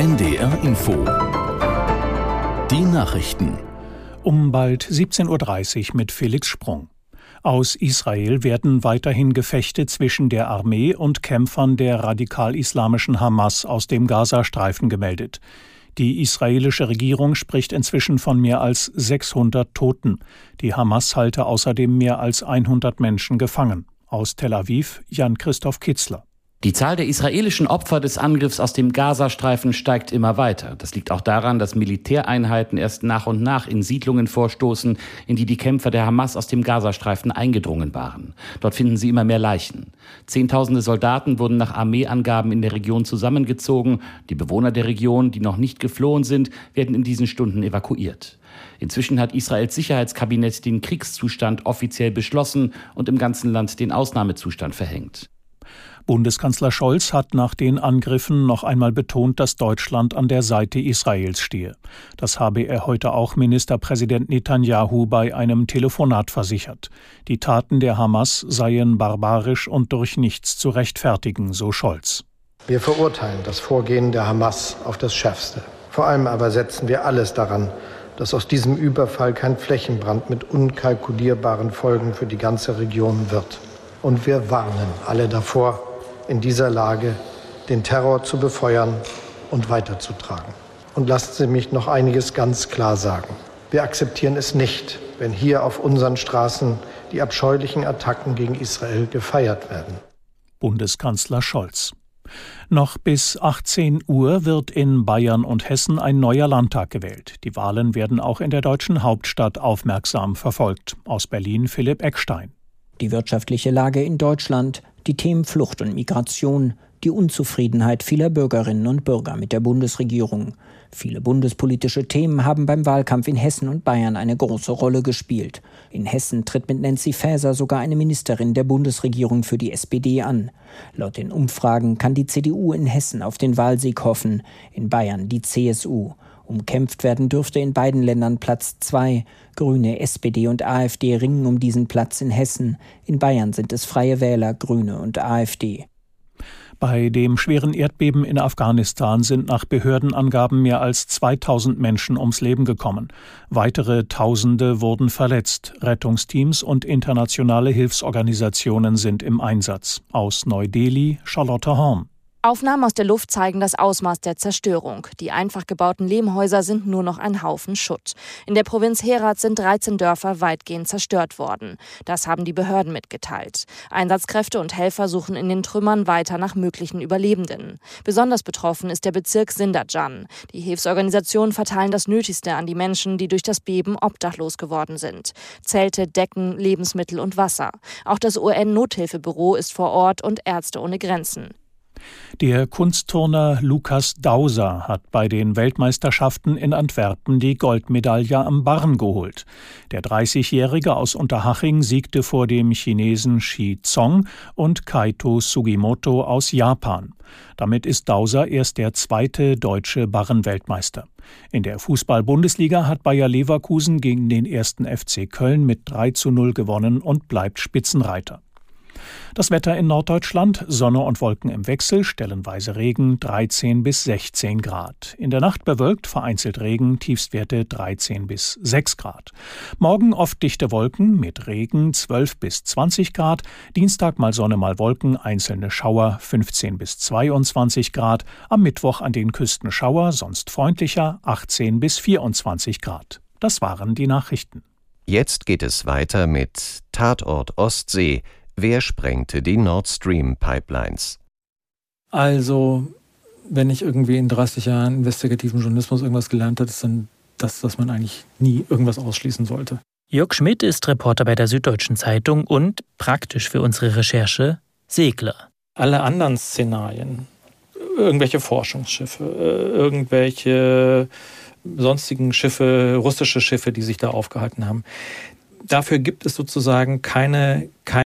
NDR Info. Die Nachrichten. Um bald 17.30 Uhr mit Felix Sprung. Aus Israel werden weiterhin Gefechte zwischen der Armee und Kämpfern der radikal-islamischen Hamas aus dem Gazastreifen gemeldet. Die israelische Regierung spricht inzwischen von mehr als 600 Toten. Die Hamas halte außerdem mehr als 100 Menschen gefangen. Aus Tel Aviv Jan Christoph Kitzler. Die Zahl der israelischen Opfer des Angriffs aus dem Gazastreifen steigt immer weiter. Das liegt auch daran, dass Militäreinheiten erst nach und nach in Siedlungen vorstoßen, in die die Kämpfer der Hamas aus dem Gazastreifen eingedrungen waren. Dort finden sie immer mehr Leichen. Zehntausende Soldaten wurden nach Armeeangaben in der Region zusammengezogen. Die Bewohner der Region, die noch nicht geflohen sind, werden in diesen Stunden evakuiert. Inzwischen hat Israels Sicherheitskabinett den Kriegszustand offiziell beschlossen und im ganzen Land den Ausnahmezustand verhängt. Bundeskanzler Scholz hat nach den Angriffen noch einmal betont, dass Deutschland an der Seite Israels stehe. Das habe er heute auch Ministerpräsident Netanyahu bei einem Telefonat versichert. Die Taten der Hamas seien barbarisch und durch nichts zu rechtfertigen, so Scholz. Wir verurteilen das Vorgehen der Hamas auf das Schärfste. Vor allem aber setzen wir alles daran, dass aus diesem Überfall kein Flächenbrand mit unkalkulierbaren Folgen für die ganze Region wird. Und wir warnen alle davor, in dieser Lage den Terror zu befeuern und weiterzutragen. Und lassen Sie mich noch einiges ganz klar sagen. Wir akzeptieren es nicht, wenn hier auf unseren Straßen die abscheulichen Attacken gegen Israel gefeiert werden. Bundeskanzler Scholz. Noch bis 18 Uhr wird in Bayern und Hessen ein neuer Landtag gewählt. Die Wahlen werden auch in der deutschen Hauptstadt aufmerksam verfolgt. Aus Berlin Philipp Eckstein. Die wirtschaftliche Lage in Deutschland, die Themen Flucht und Migration, die Unzufriedenheit vieler Bürgerinnen und Bürger mit der Bundesregierung. Viele bundespolitische Themen haben beim Wahlkampf in Hessen und Bayern eine große Rolle gespielt. In Hessen tritt mit Nancy Faeser sogar eine Ministerin der Bundesregierung für die SPD an. Laut den Umfragen kann die CDU in Hessen auf den Wahlsieg hoffen, in Bayern die CSU. Umkämpft werden dürfte in beiden Ländern Platz zwei. Grüne, SPD und AfD ringen um diesen Platz in Hessen. In Bayern sind es Freie Wähler, Grüne und AfD. Bei dem schweren Erdbeben in Afghanistan sind nach Behördenangaben mehr als 2000 Menschen ums Leben gekommen. Weitere Tausende wurden verletzt. Rettungsteams und internationale Hilfsorganisationen sind im Einsatz. Aus Neu-Delhi Charlotte Horn. Aufnahmen aus der Luft zeigen das Ausmaß der Zerstörung. Die einfach gebauten Lehmhäuser sind nur noch ein Haufen Schutt. In der Provinz Herat sind 13 Dörfer weitgehend zerstört worden. Das haben die Behörden mitgeteilt. Einsatzkräfte und Helfer suchen in den Trümmern weiter nach möglichen Überlebenden. Besonders betroffen ist der Bezirk Sindajan. Die Hilfsorganisationen verteilen das Nötigste an die Menschen, die durch das Beben obdachlos geworden sind. Zelte, Decken, Lebensmittel und Wasser. Auch das UN-Nothilfebüro ist vor Ort und Ärzte ohne Grenzen. Der Kunstturner Lukas Dauser hat bei den Weltmeisterschaften in Antwerpen die Goldmedaille am Barren geholt. Der 30-Jährige aus Unterhaching siegte vor dem Chinesen Shi Zong und Kaito Sugimoto aus Japan. Damit ist Dauser erst der zweite deutsche Barrenweltmeister. In der Fußball-Bundesliga hat Bayer Leverkusen gegen den ersten FC Köln mit 3 zu 0 gewonnen und bleibt Spitzenreiter. Das Wetter in Norddeutschland, Sonne und Wolken im Wechsel, stellenweise Regen 13 bis 16 Grad. In der Nacht bewölkt, vereinzelt Regen, Tiefstwerte 13 bis 6 Grad. Morgen oft dichte Wolken mit Regen 12 bis 20 Grad. Dienstag mal Sonne, mal Wolken, einzelne Schauer 15 bis 22 Grad. Am Mittwoch an den Küsten Schauer, sonst freundlicher 18 bis 24 Grad. Das waren die Nachrichten. Jetzt geht es weiter mit Tatort Ostsee Wer sprengte die Nord Stream Pipelines? Also, wenn ich irgendwie in 30 Jahren investigativen Journalismus irgendwas gelernt habe, ist dann das, dass man eigentlich nie irgendwas ausschließen sollte. Jörg Schmidt ist Reporter bei der Süddeutschen Zeitung und, praktisch für unsere Recherche, Segler. Alle anderen Szenarien, irgendwelche Forschungsschiffe, irgendwelche sonstigen Schiffe, russische Schiffe, die sich da aufgehalten haben, dafür gibt es sozusagen keine, keine